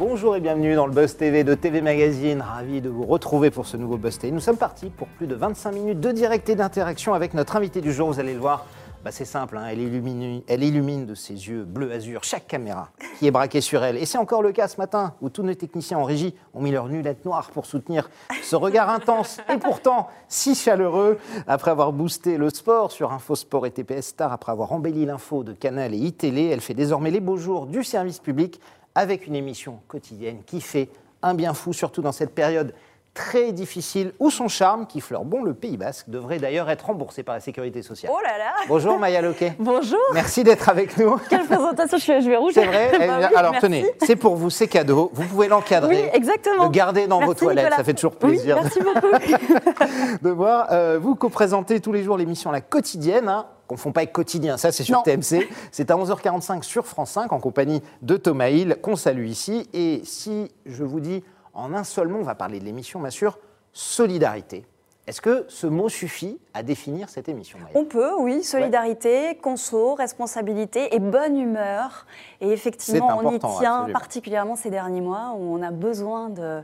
Bonjour et bienvenue dans le Buzz TV de TV Magazine. Ravi de vous retrouver pour ce nouveau Buzz TV. Nous sommes partis pour plus de 25 minutes de direct et d'interaction avec notre invité du jour. Vous allez le voir, bah, c'est simple, hein. elle, illumine, elle illumine de ses yeux bleu azur chaque caméra qui est braquée sur elle. Et c'est encore le cas ce matin où tous nos techniciens en régie ont mis leurs lunettes noires pour soutenir ce regard intense et pourtant si chaleureux. Après avoir boosté le sport sur Infosport et TPS Star, après avoir embelli l'info de Canal et iTélé, elle fait désormais les beaux jours du service public avec une émission quotidienne qui fait un bien fou, surtout dans cette période très difficile où son charme, qui fleure bon le Pays Basque, devrait d'ailleurs être remboursé par la Sécurité sociale. Oh là là Bonjour Maya Loquet. Bonjour Merci d'être avec nous. Quelle présentation, je suis à rouge. C'est vrai Bah oui, Alors merci. tenez, c'est pour vous, c'est cadeau. Vous pouvez l'encadrer. Oui, exactement. Le garder dans Merci, vos toilettes, Nicolas. ça fait toujours plaisir merci beaucoup. de voir. Euh, vous co-présentez tous les jours l'émission La Quotidienne. Hein. Confond pas avec quotidien, ça c'est sur Non. TMC. C'est à 11h45 sur France 5 en compagnie de Thomas Hill, qu'on salue ici. Et si je vous dis en un seul mot, on va parler de l'émission, bien sûr, solidarité. Est-ce que ce mot suffit à définir cette émission On peut, oui, solidarité, conso, responsabilité et bonne humeur. Et effectivement, on y tient absolument. particulièrement ces derniers mois où on a besoin de,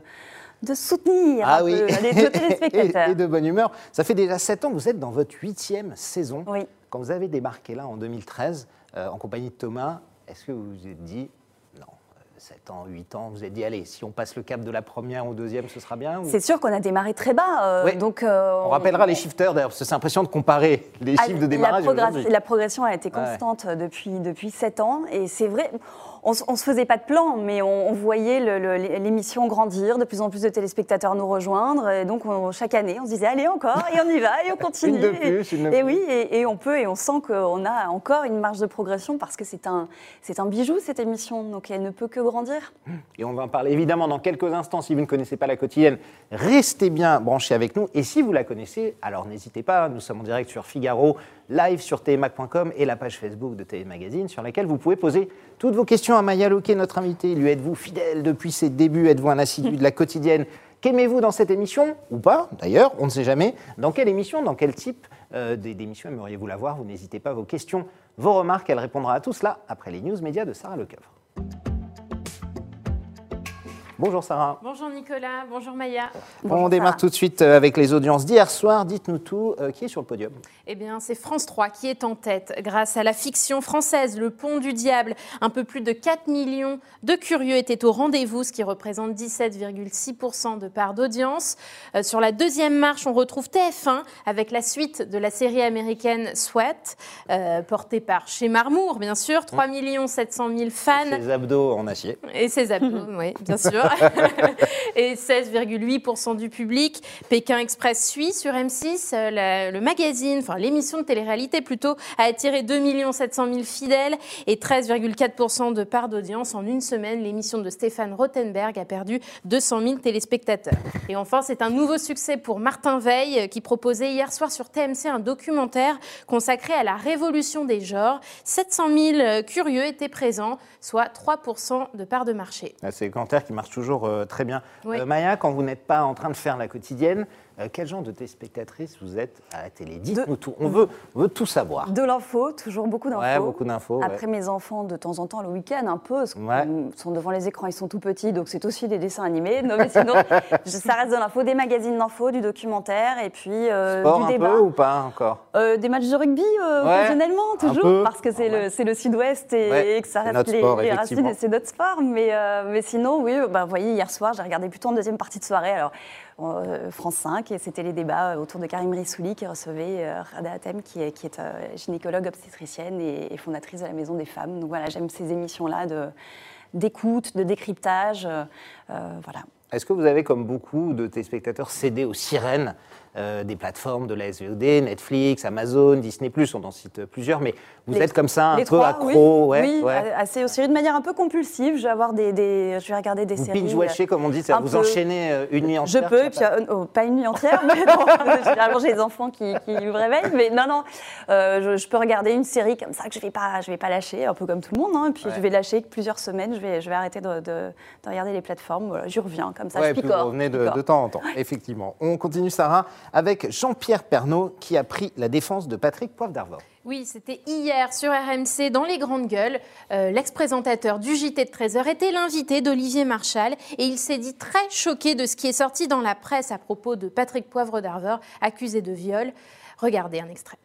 de soutenir Ah oui, les téléspectateurs. et, et de bonne humeur. Ça fait déjà 7 ans que vous êtes dans votre huitième saison. Oui. Quand vous avez débarqué là en 2013, euh, en compagnie de Thomas, est-ce que vous vous êtes dit, 7 ans, 8 ans, vous êtes dit, allez, si on passe le cap de la première au deuxième, ce sera bien ou- C'est sûr qu'on a démarré très bas. euh, donc, euh, On rappellera les shifters d'ailleurs, parce que c'est impressionnant de comparer les Ah, chiffres de démarrage la progression a été constante depuis, depuis 7 ans. Et c'est vrai, on ne se faisait pas de plan, mais on, on voyait l'émission grandir, de plus en plus de téléspectateurs nous rejoindre. Et donc, on- chaque année, on se disait, allez, encore, et on y va, et on continue. Une de plus, une de et plus. oui, et, et on peut, et on sent qu'on a encore une marge de progression parce que c'est un, c'est un bijou, cette émission. Donc, elle ne peut que grandir. Et on va en parler évidemment dans quelques instants. Si vous ne connaissez pas la quotidienne, restez bien branchés avec nous. Et si vous la connaissez, alors n'hésitez pas. Nous sommes en direct sur Figaro, live sur tmac.com et la page Facebook de TV Magazine sur laquelle vous pouvez poser toutes vos questions à Maya Loquet, notre invitée. Lui êtes-vous fidèle depuis ses débuts? Êtes-vous un assidu de la quotidienne? Qu'aimez-vous dans cette émission? Ou pas, d'ailleurs, on ne sait jamais. Dans quelle émission, dans quel type euh, d'émission aimeriez-vous la voir? Vous n'hésitez pas, vos questions, vos remarques, elle répondra à tout cela après les news médias de Sarah Lecoeuvre. Bonjour Sarah. Bonjour Nicolas, bonjour Maya. Bonjour, On démarre Sarah. tout de suite euh, avec les audiences d'hier soir. Dites-nous tout. euh, qui est sur le podium Eh bien, c'est France 3 qui est en tête grâce à la fiction française Le Pont du Diable. Un peu plus de 4 millions de curieux étaient au rendez-vous, ce qui représente 17,6% de part d'audience. Euh, sur la deuxième marche, on retrouve TF1 avec la suite de la série américaine Sweat, euh, portée par chez Marmour, bien sûr. 3 700 000 fans. Les abdos en acier. Et ses abdos, oui, bien sûr. et 16,8% du public. Pékin Express suit sur M6. Euh, le magazine, enfin l'émission de télé-réalité plutôt, a attiré 2 700 000 fidèles et 13,4% de part d'audience. En une semaine, l'émission de Stéphane Rothenberg a perdu 200 000 téléspectateurs. Et enfin, c'est un nouveau succès pour Martin Veil euh, qui proposait hier soir sur TMC un documentaire consacré à la révolution des genres. 700 000 euh, curieux étaient présents, soit 3% de part de marché. C'est le qui marche euh, très bien. Oui. Euh, Maya, quand vous n'êtes pas en train de faire la quotidienne, euh, quel genre de téléspectatrice vous êtes à la télé? Dites-nous tout. On veut, on veut tout savoir. De l'info, toujours beaucoup d'infos. Ouais, beaucoup d'infos. ouais. Après mes enfants, de temps en temps, le week-end, un peu, parce qu'ils Ouais. sont devant les écrans, ils sont tout petits, donc c'est aussi des dessins animés. Non, mais sinon, ça reste de l'info, des magazines d'info, du documentaire, et puis euh, Sport du un débat. peu ou pas encore? Euh, des matchs de rugby, euh, occasionnellement, toujours, parce que c'est le, le sud-ouest et, que ça reste les, sport, les racines et c'est notre sport. Mais, mais sinon, oui, bah, vous voyez, hier soir, j'ai regardé plutôt en deuxième partie de soirée. Alors, France 5, et c'était les débats euh, autour de Karim Rissouli qui recevait euh, Rada Hatem, qui est, euh, gynécologue obstétricienne et, fondatrice de la Maison des Femmes. Donc voilà, j'aime ces émissions-là d'écoute, de décryptage. euh, euh, voilà. Est-ce que vous avez, comme beaucoup de téléspectateurs, cédé aux sirènes euh, des plateformes de la SVOD, Netflix, Amazon, Disney+, on en cite plusieurs, mais vous Les- êtes comme ça, un peu trois, accro, oui, ouais, oui, ouais. assez aussi de manière un peu compulsive. Je vais avoir des, des- je vais regarder des Vous séries. binge-watchez, comme on dit, un vous peu. enchaînez euh, une nuit Je entière peux, sur et puis, euh, oh, pas une nuit entière, mais non, généralement j'ai les enfants qui, qui me réveillent, mais non, non, euh, je, je peux regarder une série comme ça que je vais pas, je vais pas lâcher, un peu comme tout le monde, hein, et puis Ouais. je vais lâcher plusieurs semaines, je vais, je vais arrêter de, de- de regarder les plateformes, voilà, je reviens comme ça, Ouais, je puis vous picore. revenez je de, picore. de temps en temps, effectivement. On continue, Sarah, avec Jean-Pierre Pernaud qui a pris la défense de Patrick Poivre d'Arvor. Oui, c'était hier sur RMC dans les grandes gueules. Euh, l'ex-présentateur du JT de 13h était l'invité d'Olivier Marchal et il s'est dit très choqué de ce qui est sorti dans la presse à propos de Patrick Poivre d'Arvor, accusé de viol. Regardez un extrait.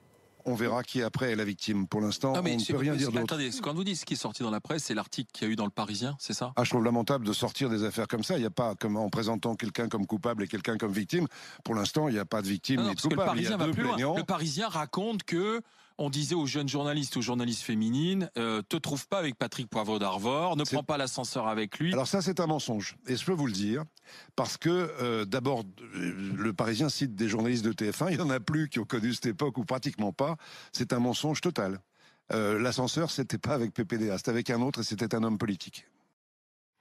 On verra qui après est la victime. Pour l'instant, on ne peut rien dire d'autre. Attendez, quand vous dites ce qui est sorti dans la presse, c'est l'article qu'il y a eu dans le Parisien, c'est ça? Ah, Je trouve lamentable de sortir des affaires comme ça. Il n'y a pas, comme en présentant quelqu'un comme coupable et quelqu'un comme victime. Pour l'instant, il n'y a pas de victime ni de coupable. Le Parisien, va plus loin. le Parisien raconte que on disait aux jeunes journalistes, aux journalistes féminines, euh, te trouve pas avec Patrick Poivre d'Arvor, ne prends pas l'ascenseur avec lui. Alors ça, c'est un mensonge. Et je peux vous le dire, parce que euh, d'abord, le Parisien cite des journalistes de TF1, il n'y en a plus qui ont connu cette époque ou pratiquement pas. C'est un mensonge total. Euh, l'ascenseur, c'était pas avec PPDA, c'était avec un autre et c'était un homme politique.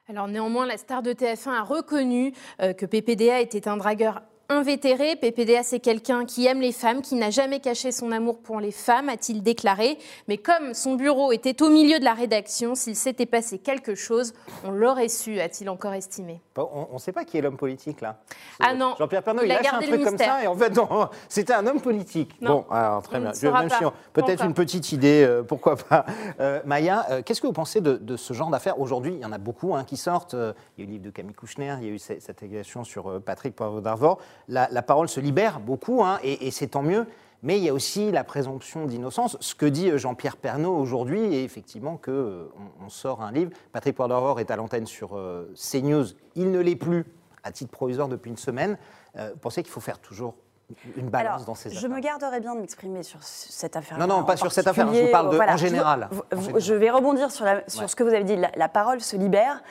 Alors néanmoins, la star de TF1 a reconnu que PPDA était un dragueur invétéré. PPDA, c'est quelqu'un qui aime les femmes, qui n'a jamais caché son amour pour les femmes, a-t-il déclaré. Mais comme son bureau était au milieu de la rédaction, s'il s'était passé quelque chose, on l'aurait su, a-t-il encore estimé. on ne sait pas qui est l'homme politique, là. Ah non. Jean-Pierre Pernaut, il, a lâche un truc comme ça, et en fait, c'était un homme politique. Bon, alors très bien. Peut-être une petite idée, euh, pourquoi pas. Euh, Maya, euh, qu'est-ce que vous pensez de, ce genre d'affaires? Aujourd'hui, il y en a beaucoup hein, qui sortent. il y a eu le livre de Camille Kouchner, il y a eu cette, cette sur Patrick Poivre d'Arvor la, parole se libère beaucoup, hein, et, c'est tant mieux. Mais il y a aussi la présomption d'innocence. Ce que dit Jean-Pierre Pernaud aujourd'hui est effectivement qu'on euh, on sort un livre. Patrick Poivre est à l'antenne sur euh, CNews. Il ne l'est plus à titre provisoire depuis une semaine. Euh, vous pensez qu'il faut faire toujours une balance dans ces affaires Je me garderai bien de m'exprimer sur cette affaire. Non, non, pas sur cette affaire. Je vous parle de, en, général, je, vais rebondir sur, sur ce que vous avez dit. la parole se libère.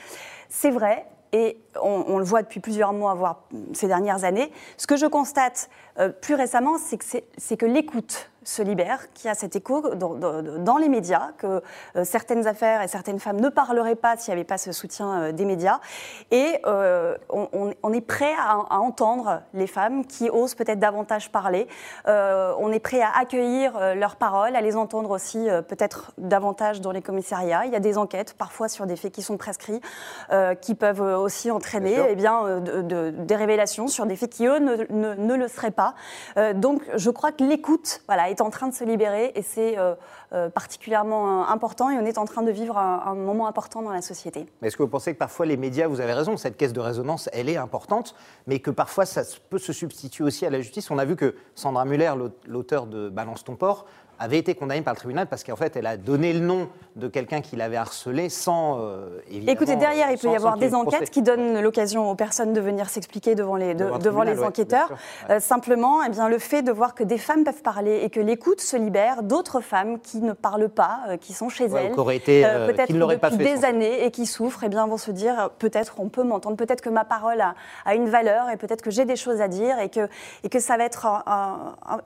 C'est vrai, et on, le voit depuis plusieurs mois, voire ces dernières années. Ce que je constate euh, plus récemment, c'est que l'écoute se libère, qu'il y a cet écho dans, les médias, que euh, certaines affaires et certaines femmes ne parleraient pas s'il n'y avait pas ce soutien euh, des médias. Et euh, on, est prêt à, entendre les femmes qui osent peut-être davantage parler. on est prêt à accueillir leurs paroles, à les entendre aussi peut-être davantage dans les commissariats. Il y a des enquêtes, parfois sur des faits qui sont prescrits, qui peuvent aussi entraîner eh bien, des révélations sur des faits qui, eux, ne, ne le seraient pas. donc je crois que l'écoute voilà, est en train de se libérer et c'est euh, euh, particulièrement euh, important et on est en train de vivre un, moment important dans la société. Est-ce que vous pensez que parfois les médias, vous avez raison, cette caisse de résonance, elle est importante, mais que parfois ça peut se substituer aussi à la justice? On a vu que Sandra Muller, l'auteur de Balance ton port, avait été condamnée par le tribunal parce qu'en fait, elle a donné le nom de quelqu'un qui l'avait harcelé sans, euh, évidemment... Écoutez, derrière, il peut y avoir des enquêtes qui donnent l'occasion aux personnes de venir s'expliquer devant les, devant, les enquêteurs. Euh, simplement, eh bien, le fait de voir que des femmes peuvent parler et que l'écoute se libère d'autres femmes qui ne parlent pas, euh, qui sont chez elles, peut-être depuis des années et qui souffrent, eh bien, vont se dire peut-être on peut m'entendre, peut-être que ma parole a, une valeur et peut-être que j'ai des choses à dire et que, et que ça va être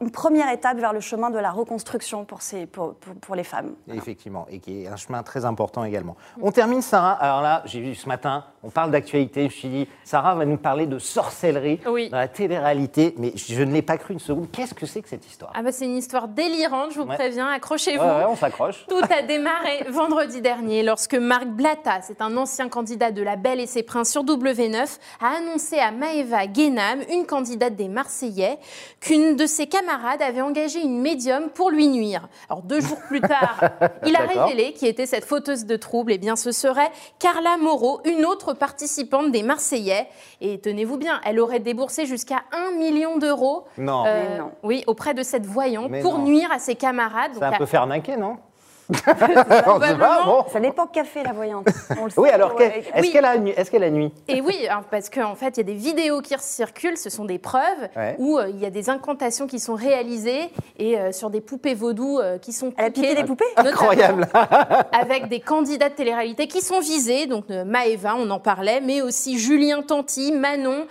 une première étape vers le chemin de la reconstruction pour, ces, pour, pour, les femmes. Effectivement, et qui est un chemin très important également. On termine, Sarah. Alors là, j'ai vu ce matin, on parle d'actualité. Je me suis dit, Sarah va nous parler de sorcellerie dans la télé-réalité, mais je ne l'ai pas cru une seconde. Qu'est-ce que c'est que cette histoire? Ah bah C'est une histoire délirante, je vous préviens. Accrochez-vous. on s'accroche. Tout a démarré vendredi dernier lorsque Marc Blatta, c'est un ancien candidat de La Belle et ses Princes sur W9, a annoncé à Maëva Guénam, une candidate des Marseillais, qu'une de ses camarades avait engagé une médium pour lui nuire. Alors deux jours plus tard, il a révélé qui était cette fauteuse de troubles. Et eh bien, ce serait Carla Moreau, une autre participante des Marseillais. Et tenez-vous bien, elle aurait déboursé jusqu'à un million d'euros. Non. Euh, non. Oui, auprès de cette voyante pour nuire à ses camarades. C'est un peu faire non? Ça dépend qu'a fait la voyante. oui, alors est-ce qu'elle a, est qu a, nuit? Et oui, parce qu'en fait, il y a des vidéos qui circulent, ce sont des preuves où euh, il y a des incantations qui sont réalisées et euh, sur des poupées vaudou euh, qui sont Elle a piqué des poupées? Incroyable. Avec des candidats de télé-réalité qui sont visés, donc Maëva, on en parlait, mais aussi Julien Tanti, Manon,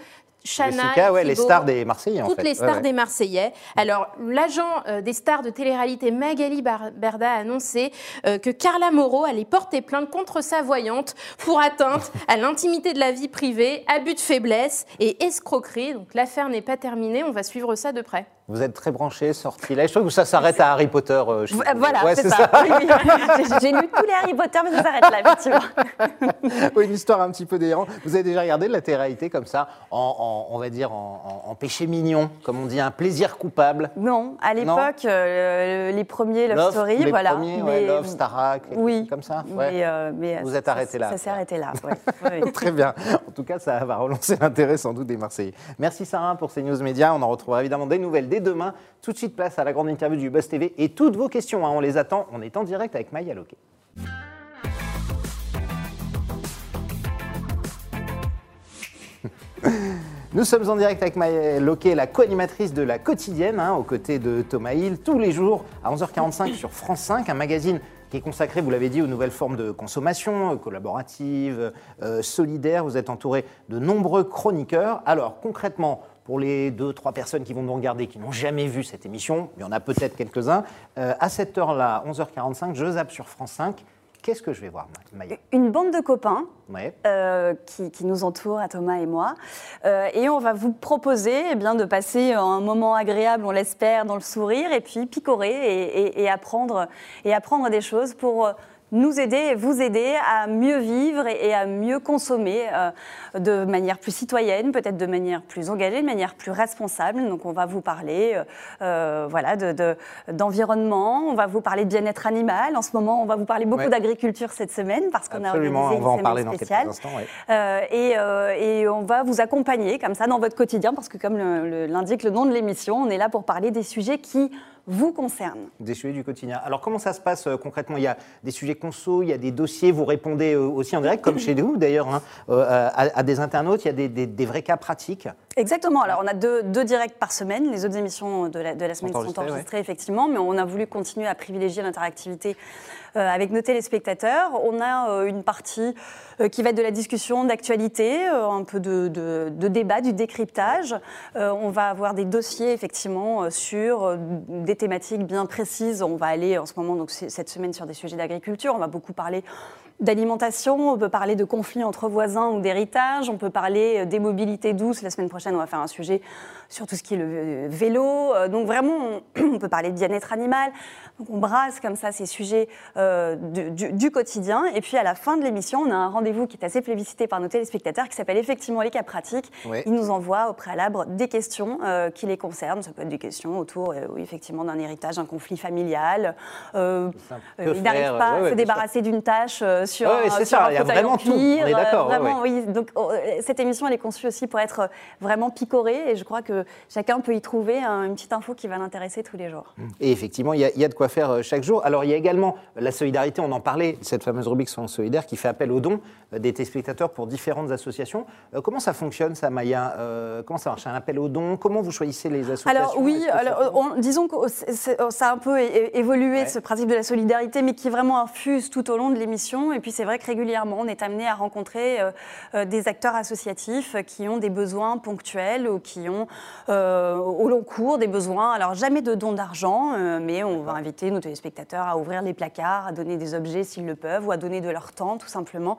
Chana, ouais, les stars des Marseillais. En toutes les stars des Marseillais. Alors, l'agent euh, des stars de télé-réalité Magali Berda a annoncé euh, que Carla Moreau allait porter plainte contre sa voyante pour atteinte à l'intimité de la vie privée, abus de faiblesse et escroquerie. Donc, l'affaire n'est pas terminée. On va suivre ça de près. Vous êtes très branché, sortilège. Je trouve que ça s'arrête à Harry Potter. euh, vous. Voilà, Ouais, c'est ça. Oui, oui. J'ai- lu tous les Harry Potter, mais ça s'arrête là, effectivement. Oui, une histoire un petit peu délirante. Vous avez déjà regardé de la télé-réalité comme ça, en, en- on va dire en, en- en péché mignon, comme on dit, un plaisir coupable? Non, à l'époque, euh, les premiers Love, Story, les voilà. premiers, ouais, Love, Starac, oui, comme ça. ouais. Mais, euh, mais Vous êtes arrêté là. Ça s'est arrêté là. ouais. Très bien. En tout cas, ça va relancer l'intérêt sans doute des Marseillais. Merci Sarah pour ces news médias. On en retrouvera évidemment des nouvelles dès demain. Tout de suite, place à la grande interview du Buzz TV et toutes vos questions. hein, on les attend. On est en direct avec Maya Loquet. Nous sommes en direct avec Maya Loquet, la co-animatrice de la quotidienne, hein, aux côtés de Thomas Hill, tous les jours à 11h45 sur France 5, un magazine qui est consacré, vous l'avez dit, aux nouvelles formes de consommation, euh, collaborative, euh, solidaire. Vous êtes entouré de nombreux chroniqueurs. Alors concrètement, pour les deux, trois personnes qui vont nous regarder, qui n'ont jamais vu cette émission, il y en a peut-être quelques-uns, euh, à cette heure-là, 11h45, je zappe sur France 5. Qu'est-ce que je vais voir, Maya Une bande de copains Ouais. euh, qui, qui nous entourent, à Thomas et moi. Euh, et on va vous proposer eh bien, de passer un moment agréable, on l'espère, dans le sourire, et puis picorer et, et- et apprendre, et apprendre des choses pour nous aider et vous aider à mieux vivre et, à mieux consommer euh, de manière plus citoyenne, peut-être de manière plus engagée, de manière plus responsable. Donc on va vous parler euh, euh, voilà, de- de- d'environnement, on va vous parler de bien-être animal. En ce moment, on va vous parler beaucoup Ouais. d'agriculture cette semaine parce qu'on a Absolument, organisé on va en une parler semaine dans quelques spéciale. instants. ouais. Euh, et, euh, et on va vous accompagner comme ça dans votre quotidien, parce que comme le- le- l'indique le nom de l'émission, on est là pour parler des sujets qui vous concernent. Des sujets du quotidien. Alors comment ça se passe euh, concrètement? Il y a des sujets conso, il y a des dossiers, vous répondez euh, aussi en direct, comme chez nous d'ailleurs, hein, euh, à, des internautes, il y a des vrais cas pratiques. Exactement. Alors, on a deux, deux directs par semaine. Les autres émissions de la, de la semaine sont enregistrées, enregistrées, effectivement, mais on a voulu continuer à privilégier l'interactivité euh, avec nos téléspectateurs. On a euh, une partie euh, qui va être de la discussion, d'actualité, un peu de, de- de débat, du décryptage. On va avoir des dossiers, effectivement, sur des thématiques bien précises. On va aller en ce moment, donc cette semaine, sur des sujets d'agriculture. On va beaucoup parler d'alimentation, on peut parler de conflits entre voisins ou d'héritage, on peut parler euh, des mobilités douces. La semaine prochaine, on va faire un sujet sur tout ce qui est le euh, vélo. Euh, Donc vraiment, on, on peut parler de bien-être animal. Donc on brasse comme ça ces sujets euh, du, du- du quotidien. Et puis à la fin de l'émission, on a un rendez-vous qui est assez plébiscité par nos téléspectateurs qui s'appelle effectivement les cas pratiques. Ouais. Ils nous envoient au préalable des questions euh, qui les concernent. Ça peut être des questions autour, euh, oui, effectivement, d'un héritage, d'un conflit familial. Ils n'arrivent pas ouais, ouais, à se débarrasser d'une tâche sur, Ouais, c'est sur ça, il y a vraiment en tout. On est d'accord, vraiment, oui. Donc oh, cette émission, elle est conçue aussi pour être vraiment picorée et je crois que chacun peut y trouver une petite info qui va l'intéresser tous les jours. Et effectivement, il y, a, il y a de quoi faire euh, chaque jour. Alors, il y a également la solidarité, on en parlait, cette fameuse rubrique Soins solidaires qui fait appel aux dons euh, des téléspectateurs pour différentes associations. Euh, comment ça fonctionne, ça, Maya? Comment ça marche? Un appel aux dons? Comment vous choisissez les associations? Alors oui, alors, on- disons que c'est- ça a un peu évolué Ouais. ce principe de la solidarité, mais qui vraiment infuse tout au long de l'émission. Et puis c'est vrai que régulièrement, on est amené à rencontrer des acteurs associatifs qui ont des besoins ponctuels ou qui ont euh, au long cours des besoins. Alors jamais de dons d'argent, euh, mais on va inviter nos téléspectateurs à ouvrir les placards, à donner des objets s'ils le peuvent, ou à donner de leur temps, tout simplement.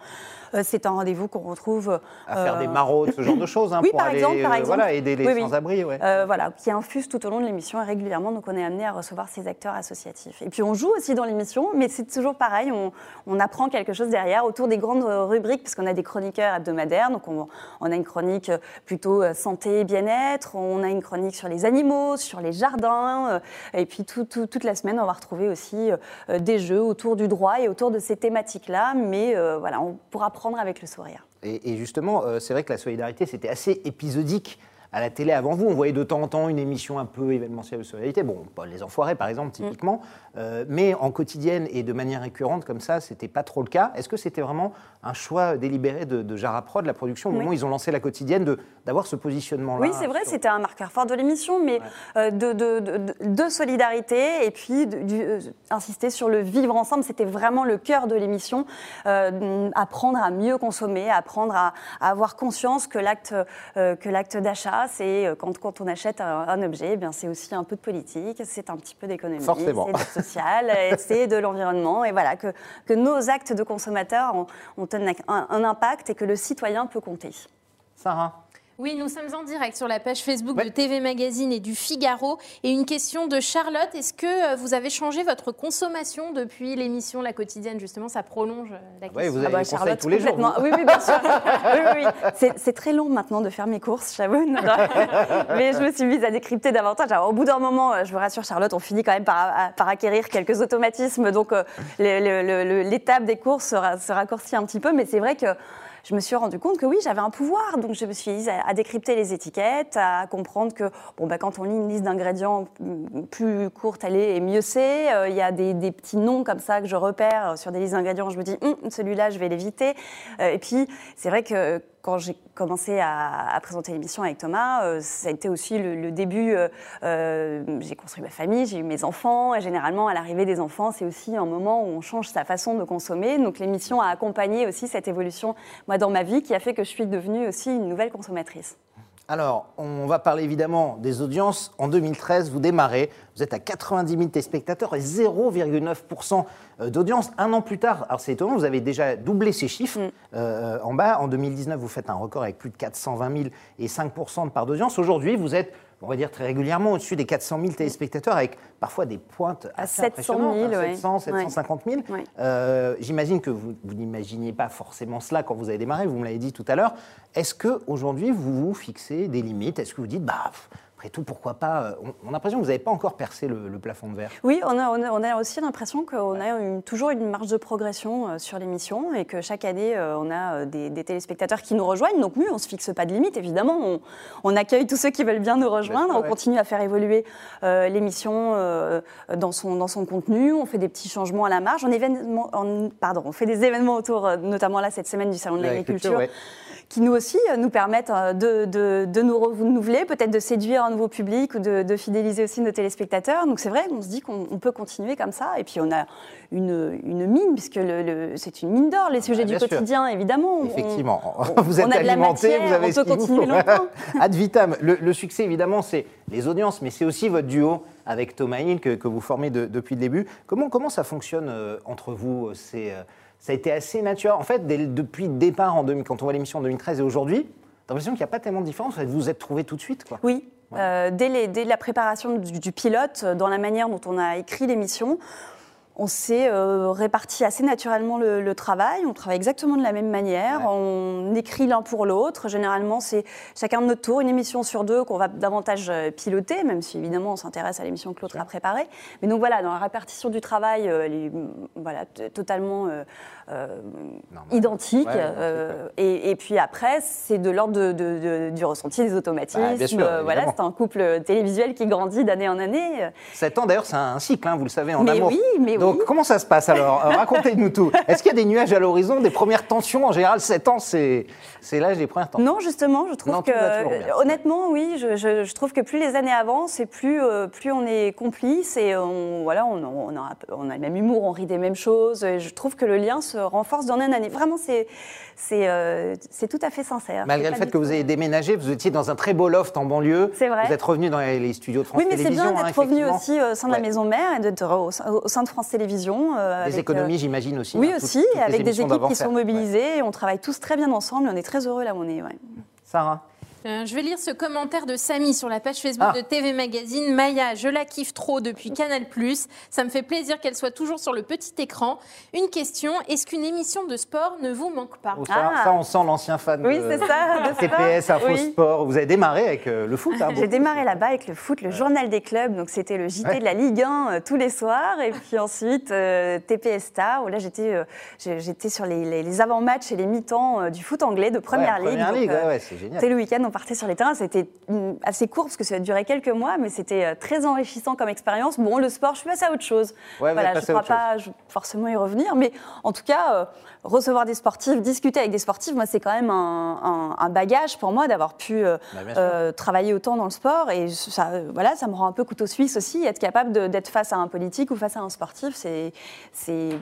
Euh, c'est un rendez-vous qu'on retrouve À faire des maraudes, ce genre de choses, hein, oui, pour par aller exemple, par exemple. voilà, aider les Oui, oui. sans-abri. Ouais. voilà, qui infuse tout au long de l'émission et régulièrement. Donc, on est amené à recevoir ces acteurs associatifs. Et puis, on joue aussi dans l'émission, mais c'est toujours pareil. On, on apprend quelque chose derrière autour des grandes rubriques, parce qu'on a des chroniqueurs hebdomadaires. Donc, on, on a une chronique plutôt santé et bien-être. On a une chronique sur les animaux, sur les jardins. euh, Et puis, tout- tout- toute la semaine, on va retrouver aussi euh, des jeux autour du droit et autour de ces thématiques-là. Mais euh, voilà, on pourra apprendre avec le sourire. Et, et justement, c'est vrai que la solidarité, c'était assez épisodique. À la télé, avant vous, on voyait de temps en temps une émission un peu événementielle de solidarité. Bon, pas Les Enfoirés, par exemple, typiquement. Euh, mais en quotidienne et de manière récurrente, comme ça, c'était pas trop le cas. Est-ce que c'était vraiment un choix délibéré de, de Jara Prod, la production, au Oui. moment où ils ont lancé la quotidienne, de- d'avoir ce positionnement-là Oui, c'est vrai, sur- c'était un marqueur fort de l'émission, mais euh, de, de- de- de solidarité et puis euh, insister sur le vivre ensemble, c'était vraiment le cœur de l'émission. Euh, apprendre à mieux consommer, apprendre à, à avoir conscience que l'acte euh, que l'acte d'achat, c'est quand, quand on achète un, un objet, eh bien c'est aussi un peu de politique, c'est un petit peu d'économie, c'est social, c'est de l'environnement, et voilà que, que nos actes de consommateurs ont, ont un, un- un impact et que le citoyen peut compter. Sarah Oui, nous sommes en direct sur la page Facebook de TV Magazine et du Figaro. Et une question de Charlotte. Est-ce que euh, vous avez changé votre consommation depuis l'émission La Quotidienne? Justement, ça prolonge euh, la question. Oui, vous avez Ah bah, Charlotte, tous les jours. complètement. vous. Oui, oui, bien sûr. Oui, oui, oui. C'est- très long maintenant de faire mes courses, j'avoue. Mais je me suis mise à décrypter davantage. Alors, au bout d'un moment, euh, je vous rassure, Charlotte, on finit quand même par, acquérir quelques automatismes. Donc, euh, l'étape des courses se, ra- se raccourcit un petit peu. Mais c'est vrai que je me suis rendu compte que oui, j'avais un pouvoir. Donc, je me suis mise à, décrypter les étiquettes, à comprendre que bon, bah, quand on lit une liste d'ingrédients plus courte elle est, et mieux c'est. Euh, Il y a des, des petits noms comme ça que je repère euh, sur des listes d'ingrédients. Je me dis, Hum, celui-là, je vais l'éviter. Euh, et puis, c'est vrai que quand j'ai commencé à, présenter l'émission avec Thomas, euh, ça a été aussi le, le début. euh, euh, j'ai construit ma famille, j'ai eu mes enfants. Et généralement, à l'arrivée des enfants, c'est aussi un moment où on change sa façon de consommer. Donc, l'émission a accompagné aussi cette évolution, moi, dans ma vie, qui a fait que je suis devenue aussi une nouvelle consommatrice. Alors, on va parler évidemment des audiences. En 2013, vous démarrez, vous êtes à 90 000 téléspectateurs et 0,9% d'audience. Un an plus tard, alors c'est étonnant, vous avez déjà doublé ces chiffres Mm. euh, en bas. En 2019, vous faites un record avec plus de 420 000 et 5% de part d'audience. Aujourd'hui, vous êtes, on va dire très régulièrement, au-dessus des 400 000 téléspectateurs avec parfois des pointes À assez 700 000, impressionnantes, hein, ouais. 700, 750 000. Ouais. Euh, J'imagine que vous, vous n'imaginiez pas forcément cela quand vous avez démarré, vous me l'avez dit tout à l'heure. Est-ce qu'aujourd'hui, vous vous fixez des limites? Est-ce que vous dites, bah, après tout, pourquoi pas euh, On, on a l'impression que vous n'avez pas encore percé le, le plafond de verre. Oui, on a, on a- on a aussi l'impression qu'on a une- toujours une marge de progression euh, sur l'émission et que chaque année, euh, on a des, des téléspectateurs qui nous rejoignent. Donc oui, on ne se fixe pas de limite, évidemment. On, accueille tous ceux qui veulent bien nous rejoindre. sûr, on ouais. continue à faire évoluer euh, l'émission euh, dans, son, dans son contenu. On fait des petits changements à la marge. On, événement- en- pardon, on fait des événements autour, notamment là, cette semaine du Salon de l'Agriculture, ouais. Qui nous aussi euh, nous permettent euh, de, de- de nous renouveler, peut-être de séduire un nouveau public ou de, de fidéliser aussi nos téléspectateurs. Donc c'est vrai, on se dit qu'on on peut continuer comme ça. Et puis on a une, une mine, puisque le- le- c'est une mine d'or, les sujets bien du sûr. quotidien, évidemment. On- Effectivement, on- vous êtes on a de la alimenté, matière, vous avez on peut continuer longtemps. Ad vitam, le, le succès évidemment, c'est les audiences, mais c'est aussi votre duo avec Thomas Hill que, que vous formez de- depuis le début. Comment, comment ça fonctionne euh, entre vous euh, Ça a été assez naturel. En fait, dès depuis le départ, en 2000, quand on voit l'émission en 2013 et aujourd'hui, t'as l'impression qu'il n'y a pas tellement de différence. Vous vous êtes trouvés tout de suite. Quoi. Oui. Euh, dès, les- dès la préparation du, du pilote, euh, dans la manière dont on a écrit l'émission, on s'est euh, réparti assez naturellement le, le travail. On travaille exactement de la même manière. Ouais. On écrit l'un pour l'autre. Généralement, c'est chacun de notre tour, une émission sur deux qu'on va davantage euh, piloter, même si évidemment on s'intéresse à l'émission que l'autre a préparée. Mais donc voilà, dans la répartition du travail, euh, elle est, mm, voilà, totalement euh, euh, Normal. identique. Ouais, euh, et, et puis après, c'est de l'ordre de- de- de- du ressenti, des automatismes. Bah, bien sûr, Euh, voilà, c'est un couple télévisuel qui grandit d'année en année. 7 ans, d'ailleurs, c'est un cycle, hein, vous le savez, en Mais amour. oui, mais Donc, oui. comment ça se passe alors Euh, Racontez-nous tout. Est-ce qu'il y a des nuages à l'horizon, des premières tensions En général, 7 ans, c'est l'âge des premières tensions. Non, justement, je trouve Non, que, honnêtement, oui, je, je- je trouve que plus les années avancent et plus, euh, plus on est complice et on, voilà, on, on a, on a le même humour, on rit des mêmes choses. Et je trouve que le lien se renforce d'année en année. Vraiment, c'est c'est euh, tout à fait sincère. Malgré le fait que vous ayez déménagé, vous étiez dans un très beau loft en banlieue. C'est vrai. Vous êtes revenu dans les les studios de France Oui, mais c'est Télévisions. bien hein, d'être revenu effectivement. aussi euh, au sein de la maison mère et d'être au, sein- au sein de France Télévisions. euh, Des avec, euh, économies, j'imagine aussi. Oui, hein, aussi, toutes les avec des équipes qui sont Ouais. mobilisées. et On travaille tous très bien ensemble. On est très heureux là où on est. ouais. Sarah Euh, je vais lire ce commentaire de Samy sur la page Facebook Ah. de TV Magazine. Maya, je la kiffe trop depuis Canal+. Ça me fait plaisir qu'elle soit toujours sur le petit écran. Une question, est-ce qu'une émission de sport ne vous manque pas Oh, ça, Ah. ça, on sent l'ancien fan Oui, de c'est ça. de TPS. Info Oui. Sport. Vous avez démarré avec euh, le foot. hein, J'ai démarré là-bas avec le foot, le journal des clubs. Donc c'était le JT Ouais. de la Ligue 1 euh, tous les soirs. Et puis ensuite euh, TPS Star, où là j'étais euh, sur les, les- les avant-matchs et les mi-temps euh, du foot anglais de Première Ouais, Ligue. Première Donc, Ligue, euh, ouais, ouais, c'est génial. C'était le week-end, partait sur les terrains. C'était assez court parce que ça a duré quelques mois, mais c'était euh, très enrichissant comme expérience. Bon, le sport, je suis passée à autre chose. Ouais, voilà, je ne crois pas je- forcément y revenir, mais en tout cas, euh, recevoir des sportifs, discuter avec des sportifs, moi, c'est quand même un, un- un bagage pour moi d'avoir pu euh, Bah, euh, travailler autant dans le sport. Et ça, voilà, ça me rend un peu couteau suisse aussi, être capable d'être face à un politique ou face à un sportif. C'est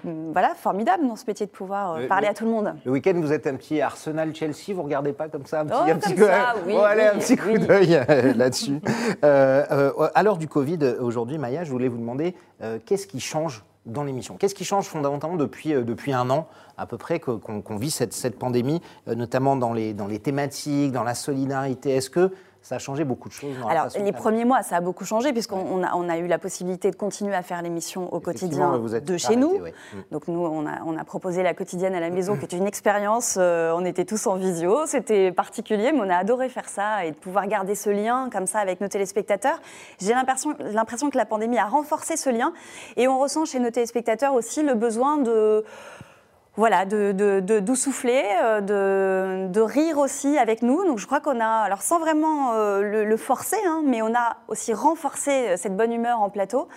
mm, voilà, formidable dans ce métier de pouvoir Le- parler le- à tout le monde. Le week-end, vous êtes un petit Arsenal-Chelsea, vous regardez pas comme ça un petit, Oh, un petit ça, Oui, bon, allez, oui, un petit coup oui. d'œil euh, là-dessus. Euh, euh, à l'heure du Covid, aujourd'hui, Maya, je voulais vous demander euh, qu'est-ce qui change dans l'émission? Qu'est-ce qui change fondamentalement depuis, depuis un an, à peu près, qu'on vit cette, cette pandémie, notamment dans les, dans les thématiques, dans la solidarité? Est-ce que ça a changé beaucoup de choses dans la Alors, façon les premiers mois, ça a beaucoup changé, puisqu'on on a, on a eu la possibilité de continuer à faire l'émission au quotidien vous êtes de chez arrêté, nous. ouais. Donc, nous, on a, on a proposé la quotidienne à la maison, qui était une expérience. euh, on était tous en visio. C'était particulier, mais on a adoré faire ça et de pouvoir garder ce lien comme ça avec nos téléspectateurs. J'ai l'impression que la pandémie a renforcé ce lien. Et on ressent chez nos téléspectateurs aussi le besoin de voilà, de, de, de- souffler, euh, de, de rire aussi avec nous. Donc je crois qu'on a, alors sans vraiment euh, le, le forcer, hein, mais on a aussi renforcé euh, cette bonne humeur en plateau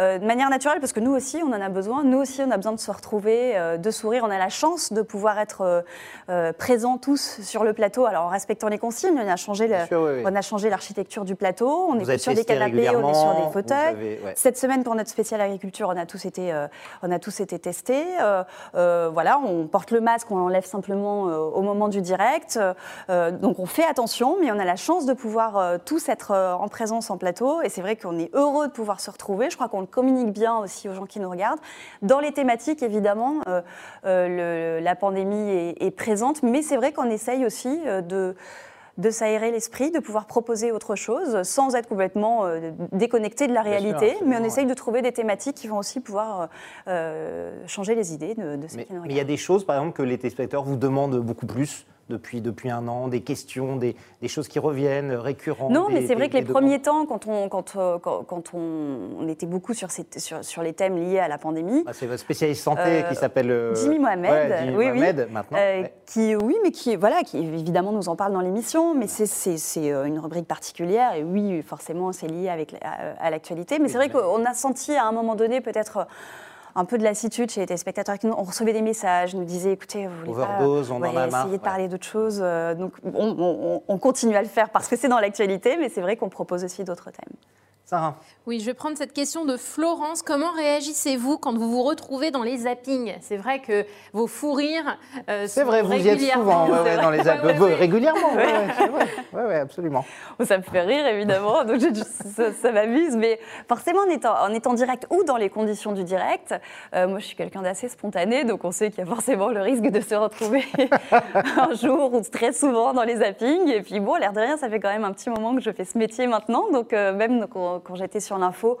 euh, de manière naturelle parce que nous aussi on en a besoin. Nous aussi on a besoin de se retrouver, euh, de sourire. On a la chance de pouvoir être présents tous sur le plateau. Alors en respectant les consignes, on a changé, le- Bien sûr, oui, oui. on a changé l'architecture du plateau. On Vous est sur des canapés, on est sur des fauteuils. vous avez- ouais. Cette semaine, pour notre spécial agriculture, on a tous été, on a tous été testés. Euh, voilà, on porte le masque, on l'enlève simplement euh, au moment du direct. Euh, donc on fait attention, mais on a la chance de pouvoir euh, tous être en présence en plateau. Et c'est vrai qu'on est heureux de pouvoir se retrouver. Je crois qu'on le communique bien aussi aux gens qui nous regardent. Dans les thématiques, évidemment, la pandémie est, est présente, mais c'est vrai qu'on essaye aussi de de s'aérer l'esprit, de pouvoir proposer autre chose sans être complètement euh, déconnecté de la Bien sûr, réalité. mais on essaye ouais. de trouver des thématiques qui vont aussi pouvoir euh, changer les idées de, de ceux Mais il y a des choses, par exemple, que les téléspectateurs vous demandent beaucoup plus depuis, depuis un an, des questions, des, des choses qui reviennent, euh, récurrentes. Non, des- mais c'est vrai des- que les demandes. premiers temps, quand on, quand, euh, quand, quand on, on était beaucoup sur, ces, sur, sur les thèmes liés à la pandémie, Ah, c'est votre spécialiste santé Euh, qui s'appelle euh, Jimmy Mohamed, ouais, Jimmy oui, oui. Mohamed, maintenant. Euh, ouais. qui, oui, mais qui, voilà, qui évidemment nous en parle dans l'émission, mais c'est- une rubrique particulière, et oui, forcément, c'est lié avec, à, à l'actualité. Mais c'est vrai qu'on a senti à un moment donné peut-être un peu de lassitude chez les téléspectateurs. qui nous- On recevait des messages, nous disaient, écoutez, vous voulez Overdose, pas on en ouais, a marre, essayer de ouais. parler d'autres choses. euh, donc on, on- on continue à le faire parce que c'est dans l'actualité, mais c'est vrai qu'on propose aussi d'autres thèmes. Sarah, Oui, je vais prendre cette question de Florence. Comment réagissez-vous quand vous vous retrouvez dans les zappings? C'est vrai que vos fous rires euh, c'est vrai, vous y êtes régulièrement- souvent ouais, dans vrai. les ouais, ouais. régulièrement, ouais, ouais, absolument. Ça me fait rire, évidemment, donc je- je- ça, ça m'amuse, mais forcément, en étant, en étant direct ou dans les conditions du direct, euh, moi je suis quelqu'un d'assez spontané, donc on sait qu'il y a forcément le risque de se retrouver un jour ou très souvent dans les zappings. Et puis bon, l'air de rien, ça fait quand même un petit moment que je fais ce métier maintenant, donc euh, même quand, quand j'étais sur l'info,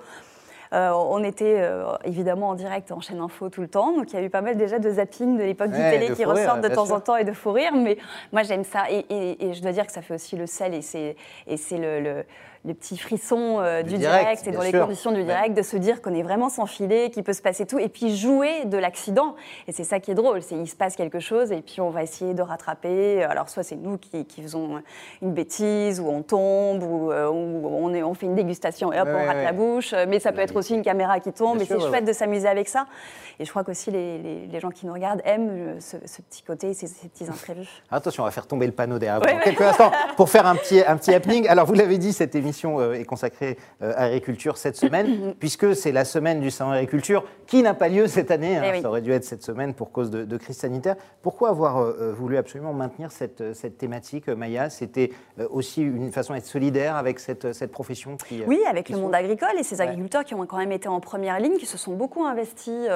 euh, on était euh, évidemment en direct en chaîne info tout le temps, donc il y a eu pas mal déjà de zapping de l'époque Ouais, du télé qui rire, ressortent de temps sûr. en temps et de fou rire, mais moi j'aime ça. Et, et- et je dois dire que ça fait aussi le sel et c'est et c'est le, le- le petit frisson euh, Du direct, direct, et dans les sûr. conditions du Ouais. direct de se dire qu'on est vraiment sans filet, qu'il peut se passer tout et puis jouer de l'accident et c'est ça qui est drôle, c'est il se passe quelque chose et puis on va essayer de rattraper. Alors soit c'est nous qui, qui faisons une bêtise ou on tombe ou, euh, ou on, est- on fait une dégustation et hop Ouais, on rate ouais. la bouche, mais ça peut être aussi une caméra qui tombe Bien et c'est chouette de s'amuser avec ça. Et je crois qu'aussi les, les- les gens qui nous regardent aiment euh, ce, ce petit côté, ces, ces petits imprévus. Attention, on va faire tomber le panneau derrière vous ouais. quelques instants pour faire un petit, un petit happening. Alors, vous l'avez dit, cette émission euh, est consacrée euh, à l'agriculture cette semaine, puisque c'est la semaine du salon agriculture qui n'a pas lieu cette année. hein. Eh oui. Ça aurait dû être cette semaine pour cause de, de crise sanitaire. Pourquoi avoir euh, voulu absolument maintenir cette, cette thématique, Maya? C'était aussi une façon d'être solidaire avec cette, cette profession qui. Oui, avec qui le monde agricole et ces Ouais. agriculteurs qui ont quand même été en première ligne, qui se sont beaucoup investis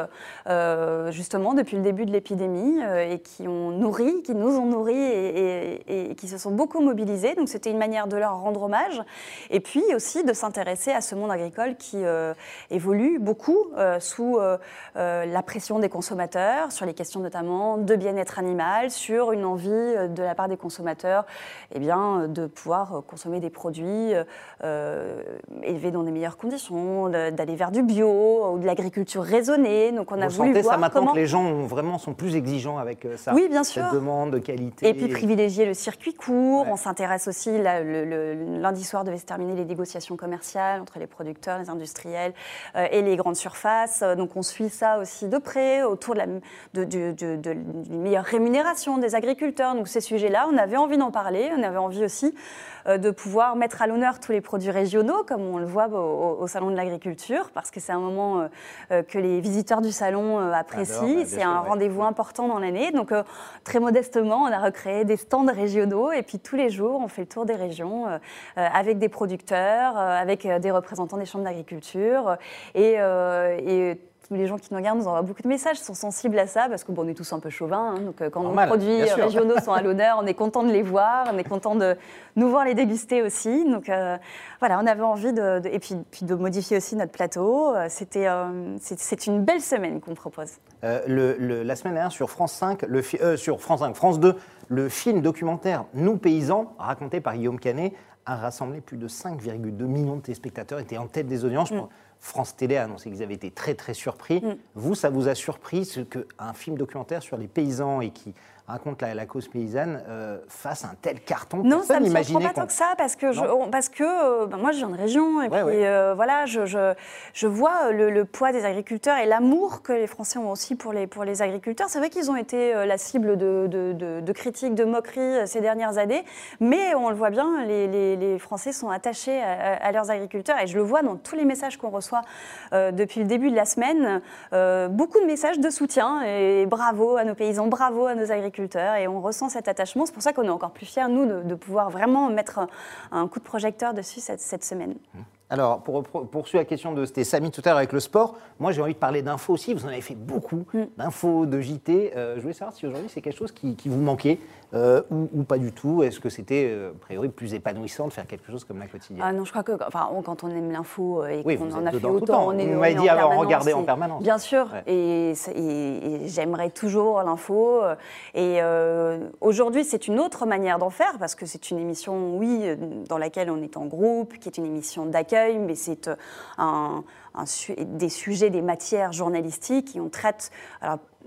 euh, justement depuis le début de l'épidémie euh, et qui ont nourri, qui nous ont nourris et, et- et qui se sont beaucoup mobilisés. Donc c'était une manière de leur rendre hommage et puis aussi de s'intéresser à ce monde agricole qui euh, évolue beaucoup euh, sous euh, la pression des consommateurs, sur les questions notamment de bien-être animal, sur une envie de la part des consommateurs eh bien, de pouvoir consommer des produits élevés dans des meilleures conditions, de- d'aller vers du bio ou de l'agriculture raisonnée. Donc on a Vous voulu sentez voir ça maintenant comment... que les gens ont vraiment sont plus exigeants avec ça Oui, bien Cette sûr. demande de qualité. Et puis privilégier le circuit court. Ouais. On s'intéresse aussi, là, le- le- lundi soir devait se terminer les négociations commerciales entre les producteurs, les industriels et les grandes surfaces. Donc on suit ça aussi de près autour de la de, de, meilleure rémunération des agriculteurs. Donc ces sujets-là, on avait envie d'en parler, on avait envie aussi euh, de pouvoir mettre à l'honneur tous les produits régionaux, comme on le voit au, Salon de l'Agriculture, parce que c'est un moment euh, euh, que les visiteurs du salon apprécient. Bah, c'est un rendez-vous important dans l'année. Donc, très modestement, on a recréé des stands régionaux et puis tous les jours, on fait le tour des régions avec des producteurs, avec des représentants des chambres d'agriculture et, et les gens qui nous regardent nous envoient beaucoup de messages, sont sensibles à ça, parce que bon, on est tous un peu chauvins. Hein, donc euh, quand nos produits régionaux sont à l'honneur, on est content de les voir, on est content de nous voir les déguster aussi. Donc euh, voilà, on avait envie de, et puis, puis, de modifier aussi notre plateau. Euh, c'était, c'est une belle semaine qu'on propose. Le, la semaine dernière sur France 5, le, sur France 5, France 2, le film documentaire Nous paysans, raconté par Guillaume Canet, a rassemblé plus de 5,2 millions de téléspectateurs, était en tête des audiences. Mm. France Télé a annoncé qu'ils avaient été très très surpris. Mm. Vous, ça vous a surpris ce qu'un film documentaire sur les paysans et qui raconte la, la cause paysanne euh, fasse un tel carton Non, ça ne me surprend pas tant que ça, parce que, je, parce que euh, ben, moi, je viens de région, et puis euh, voilà, je, je, je vois le, poids des agriculteurs et l'amour que les Français ont aussi pour les, pour les agriculteurs. C'est vrai qu'ils ont été la cible de, de, de, critiques, de moqueries ces dernières années, mais on le voit bien, les, les, les Français sont attachés à, leurs agriculteurs, et je le vois dans tous les messages qu'on reçoit depuis le début de la semaine, beaucoup de messages de soutien, et bravo à nos paysans, bravo à nos agriculteurs et on ressent cet attachement. C'est pour ça qu'on est encore plus fiers, nous, de, pouvoir vraiment mettre un, coup de projecteur dessus cette, cette semaine. Mmh. Alors, pour poursuivre la question de c'était Samy tout à l'heure avec le sport, moi j'ai envie de parler d'infos aussi. Vous en avez fait beaucoup, mm. d'infos, de JT. Euh, je voulais savoir si aujourd'hui c'est quelque chose qui, vous manquait euh, ou, pas du tout. Est-ce que c'était euh, a priori plus épanouissant de faire quelque chose comme la quotidienne? Ah non, je crois que enfin, quand on aime l'info et qu'on en a fait autant, on est. Vous m'avez dit avoir regardé en permanence. Bien sûr, et, j'aimerais toujours l'info. Et aujourd'hui, c'est une autre manière d'en faire parce que c'est une émission, oui, dans laquelle on est en groupe, qui est une émission d'accueil mais c'est euh, un, des sujets, des matières journalistiques et on traite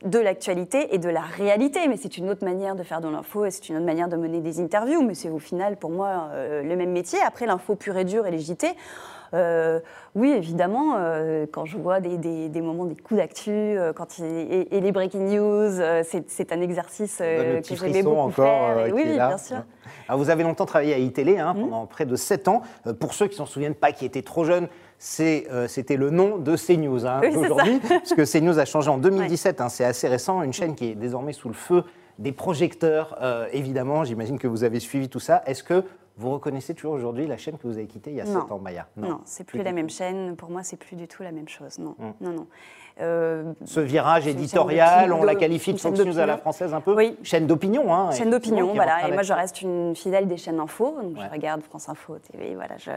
de l'actualité et de la réalité, mais c'est une autre manière de faire de l'info et c'est une autre manière de mener des interviews, mais c'est au final pour moi euh, le même métier. Après l'info pure et dure et les JT, euh, oui, évidemment, quand je vois des, moments, des coups d'actu, quand et, les breaking news, c'est un exercice que j'aimais beaucoup encore, faire. oui, bien sûr. vous avez longtemps travaillé à iTélé, hein, mmh. pendant près de 7 ans. pour ceux qui ne s'en souviennent pas, qui étaient trop jeunes, c'était le nom de CNews hein, aujourd'hui, parce que CNews a changé en 2017, hein, c'est assez récent, une chaîne qui est désormais sous le feu des projecteurs, évidemment, j'imagine que vous avez suivi tout ça. Est-ce que vous reconnaissez toujours aujourd'hui la chaîne que vous avez quittée il y a 7 ans, Maya? Non, non c'est plus, la même chaîne. Pour moi, c'est plus du tout la même chose. Non, hum. non, non. Euh, Ce virage éditorial, on la qualifie de Fox News à la française un peu Oui. Chaîne d'opinion, hein. Chaîne d'opinion, voilà. Et moi, je reste une fidèle des chaînes info. Donc, je regarde France Info, TV, voilà. Je,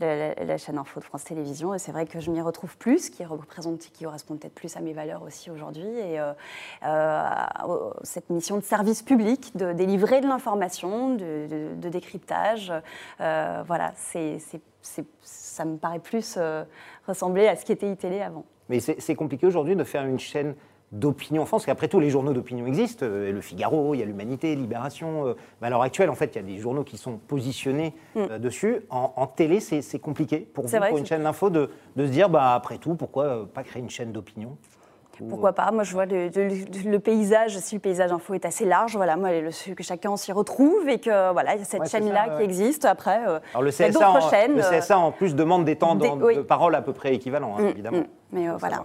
la, chaîne info de France Télévisions. Et c'est vrai que je m'y retrouve plus, qui représente, qui correspond peut-être plus à mes valeurs aussi aujourd'hui. Et euh, euh, cette mission de service public, de délivrer de l'information, de, décryptage, voilà, c'est, ça me paraît plus ressembler à ce qui était iTélé avant. Mais c'est compliqué aujourd'hui de faire une chaîne d'opinion en France, parce qu'après tous les journaux d'opinion existent, euh, le Figaro, il y a l'Humanité, Libération, euh, mais à l'heure actuelle, en fait, il y a des journaux qui sont positionnés mm. euh, dessus. En, télé, c'est compliqué pour vous, pour une chaîne d'info, de, de, se dire, bah, après tout, pourquoi pas créer une chaîne d'opinion pourquoi pas? Moi, je vois le, paysage, si le paysage info est assez large, voilà, moi, le, que chacun s'y retrouve et que voilà, il y a cette chaîne-là qui existe. Après, Alors le CSA, d'autres chaînes. Le CSA, en plus, demande des temps de, parole à peu près équivalents, hein, mm, évidemment. Mm. Mais euh, voilà,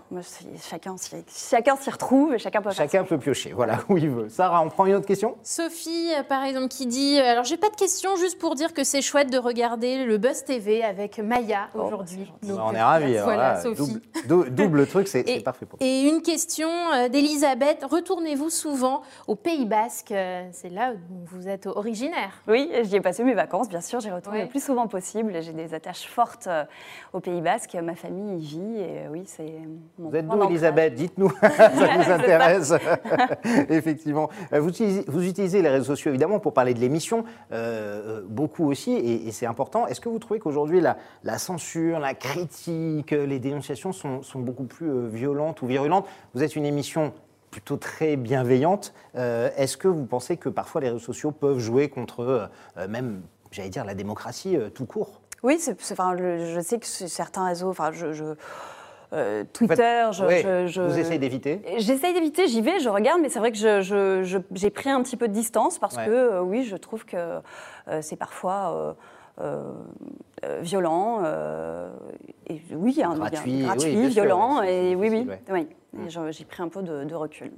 chacun, chacun s'y retrouve et chacun peut Chacun peut piocher, voilà, où il veut. Sarah, on prend une autre question? Sophie, euh, par exemple, qui dit euh, Alors, j'ai pas de question, juste pour dire que c'est chouette de regarder le Buzz TV avec Maya oh, aujourd'hui. on est ravis. Voilà, Sophie. Double, truc, c'est parfait pour Et une question d'Elisabeth Retournez-vous souvent au Pays Basque? C'est là où vous êtes originaire. Oui, j'y ai passé mes vacances, bien sûr. J'y retourne le plus souvent possible. J'ai des attaches fortes au Pays Basque. Ma famille y vit et oui, vous êtes d'où, Elisabeth? Dites-nous, ça nous intéresse. Effectivement. Euh, vous utilisez, vous utilisez, les réseaux sociaux, évidemment, pour parler de l'émission, euh, euh, beaucoup aussi, et, c'est important. Est-ce que vous trouvez qu'aujourd'hui, la, la, censure, la critique, les dénonciations sont, sont beaucoup plus violentes ou virulentes? Vous êtes une émission plutôt très bienveillante. Est-ce que vous pensez que parfois les réseaux sociaux peuvent jouer contre même, j'allais dire, la démocratie tout court? Oui, enfin, le- je sais que certains réseaux, enfin, je, je- euh, Twitter, je, Ouais, je- je- Vous essayez d'éviter J'essaye d'éviter, j'y vais, je regarde, mais c'est vrai que je- je- je- j'ai pris un petit peu de distance parce Ouais. que, euh, oui, je trouve que euh, c'est parfois violent, euh, et oui, hein, Gratuit, oui, gratuit, sûr, violent, et oui, oui, oui. Je- j'ai pris un peu de, de recul.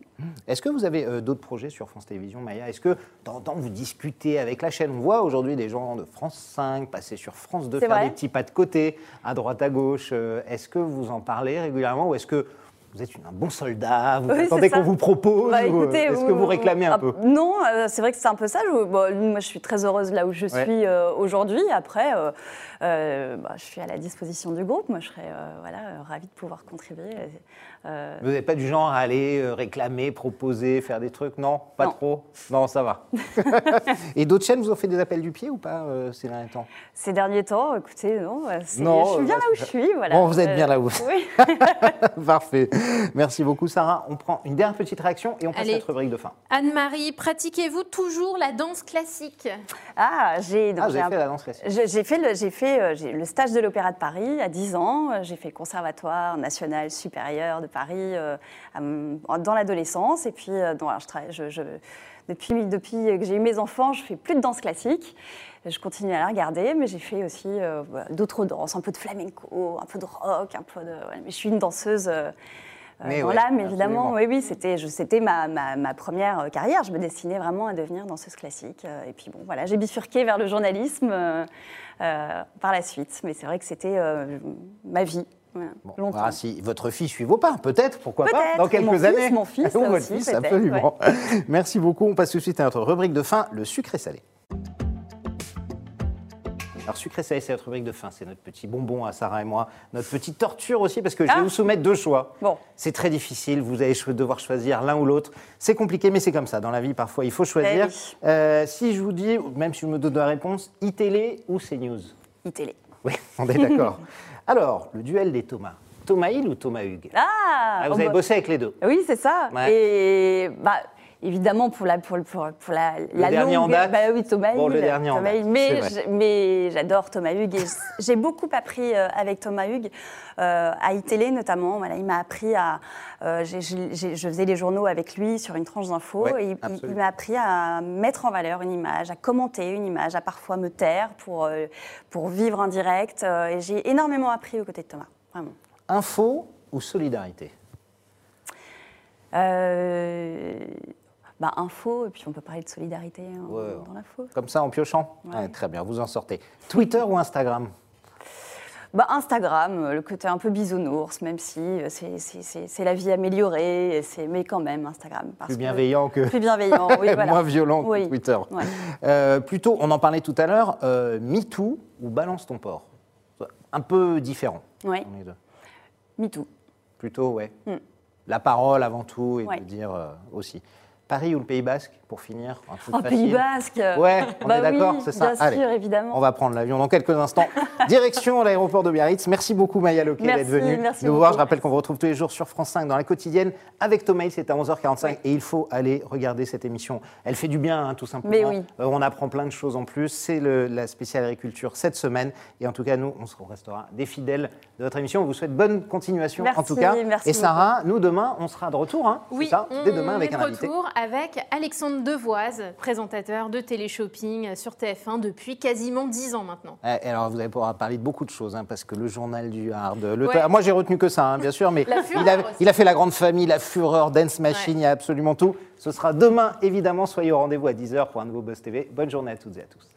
Est-ce que vous avez euh, d'autres projets sur France Télévisions, Maya? Est-ce que en temps vous discutez avec la chaîne? On voit aujourd'hui des gens de France 5 passer sur France 2, C'est faire des petits pas de côté, à droite, à gauche. Euh, Est-ce que vous en parlez régulièrement ou est-ce que vous êtes une- un bon soldat Vous Oui, attendez qu'on vous propose Bah, ou, euh, Est-ce que vous réclamez un ah, peu Non, euh, c'est vrai que c'est un peu ça. Je, bon, moi, je suis très heureuse là où je Ouais. suis euh, aujourd'hui. Après, euh, bah, je suis à la disposition du groupe. Moi, je serais voilà, ravie de pouvoir contribuer. Euh, Vous n'êtes pas du genre à aller euh, réclamer, proposer, faire des trucs Non Pas Non. trop? Non, ça va. Et d'autres chaînes vous ont fait des appels du pied ou pas euh, ces derniers temps? Ces derniers temps, écoutez, non, euh, c'est- Non, je suis bien euh, là où je suis. Voilà. Bon, vous êtes bien là où- Oui. Parfait. Merci beaucoup, Sarah. On prend une dernière petite réaction et on passe Allez. à notre rubrique de fin. Anne-Marie, pratiquez-vous toujours la danse classique? Ah, j'ai Ah, un- fait la danse classique J'ai fait, le, j'ai fait euh, le stage de l'Opéra de Paris à 10 ans. Euh, J'ai fait le Conservatoire national supérieur de Paris euh, dans l'adolescence. Et puis, euh, non, alors, je travaille- je- je- depuis, depuis que j'ai eu mes enfants, je fais plus de danse classique. Je continue à la regarder, mais j'ai fait aussi euh, d'autres danses, un peu de flamenco, un peu de rock, un peu de. mais je suis une danseuse. Mais dans ouais, l'âme, évidemment. Oui, oui, c'était, c'était ma, ma- ma première carrière. Je me destinais vraiment à devenir danseuse classique. Et puis bon, voilà, j'ai bifurqué vers le journalisme euh, par la suite. Mais c'est vrai que c'était euh, ma vie. Voilà, Bon, voilà, si votre fille suit vos pas, peut-être, pourquoi pas, dans quelques mon fils, années. mon fils, Ou là votre aussi, fils, absolument. Merci beaucoup. On passe tout de suite à notre rubrique de fin, le sucré salé. Alors, sucré salé, c'est notre rubrique de fin. C'est notre petit bonbon à Sarah et moi. Notre petite torture aussi, parce que je vais Ah. vous soumettre deux choix. Bon. C'est très difficile. Vous allez devoir choisir l'un ou l'autre. C'est compliqué, mais c'est comme ça. Dans la vie, parfois, il faut choisir. Eh oui. Euh, si je vous dis, même si je me donne la réponse, iTélé ou CNews iTélé. Oui, on est d'accord. Alors, le duel des Thomas. Thomas Hill ou Thomas Hugues? Ah, Ah, Vous avez bossé avec les deux. Oui, c'est ça. Ouais. Et bah, évidemment, pour la, pour, pour, pour la, la dernier en date Bah oui, Thomas Bon, le dernier en Thomas date, Mais, mais j'adore Thomas Hugues. J'ai beaucoup appris euh, avec Thomas Hugues, euh, à iTélé notamment. Voilà, il m'a appris à. euh, je faisais les journaux avec lui sur une tranche d'info. Ouais, et il- m'a appris à mettre en valeur une image, à commenter une image, à parfois me taire pour, euh, pour vivre en direct. et j'ai énormément appris aux côtés de Thomas. Vraiment. Info ou solidarité? Euh, bah, info, et puis on peut parler de solidarité hein, Ouais. dans l'info. Comme ça, en piochant Ouais. Très bien, vous en sortez. Twitter ou Instagram? Bah, Instagram, euh, le côté un peu bisounours, même si euh, c'est- la vie améliorée, mais quand même Instagram. parce Plus que- bienveillant que. Plus bienveillant, oui, voilà. Moins violent que Oui, Twitter. ouais. Euh, plutôt, on en parlait tout à l'heure, euh, MeToo ou Balance ton porc Un peu différent. Deux. MeToo. Plutôt, ouais. Mm. La parole avant tout et Ouais. de dire euh, aussi. Paris ou le Pays Basque, pour finir un truc facile. Pays Basque Ouais, on Bah est d'accord, oui, c'est ça. Bien Allez. sûr, évidemment. On va prendre l'avion dans quelques instants. Direction l'aéroport de Biarritz. Merci beaucoup Maya Loquet Merci, d'être venue merci nous voir. beaucoup. Je rappelle qu'on vous retrouve tous les jours sur France 5 dans la quotidienne avec Thomas c'est à 11h45 et il faut aller regarder cette émission. Elle fait du bien hein, tout simplement. Mais oui. Euh, on apprend plein de choses en plus. C'est le- la spéciale agriculture cette semaine et en tout cas nous on se restera des fidèles de votre émission. On vous souhaite bonne continuation en Merci, tout cas. merci et Sarah, nous demain on sera de retour. Hein, Oui, ça on Dès demain avec est un de invité. retour avec Alexandre Devoise, présentateur de téléshopping sur TF1 depuis quasiment 10 ans maintenant. Eh, et alors, vous allez pouvoir parler de beaucoup de choses, hein, parce que le journal du hard, le Ouais. ta- moi j'ai retenu que ça, hein, bien sûr, mais il, a, aussi. il a fait la grande famille, la fureur, Dance Machine, Ouais. il y a absolument tout. Ce sera demain, évidemment, soyez au rendez-vous à 10h pour un nouveau Buzz TV. Bonne journée à toutes et à tous.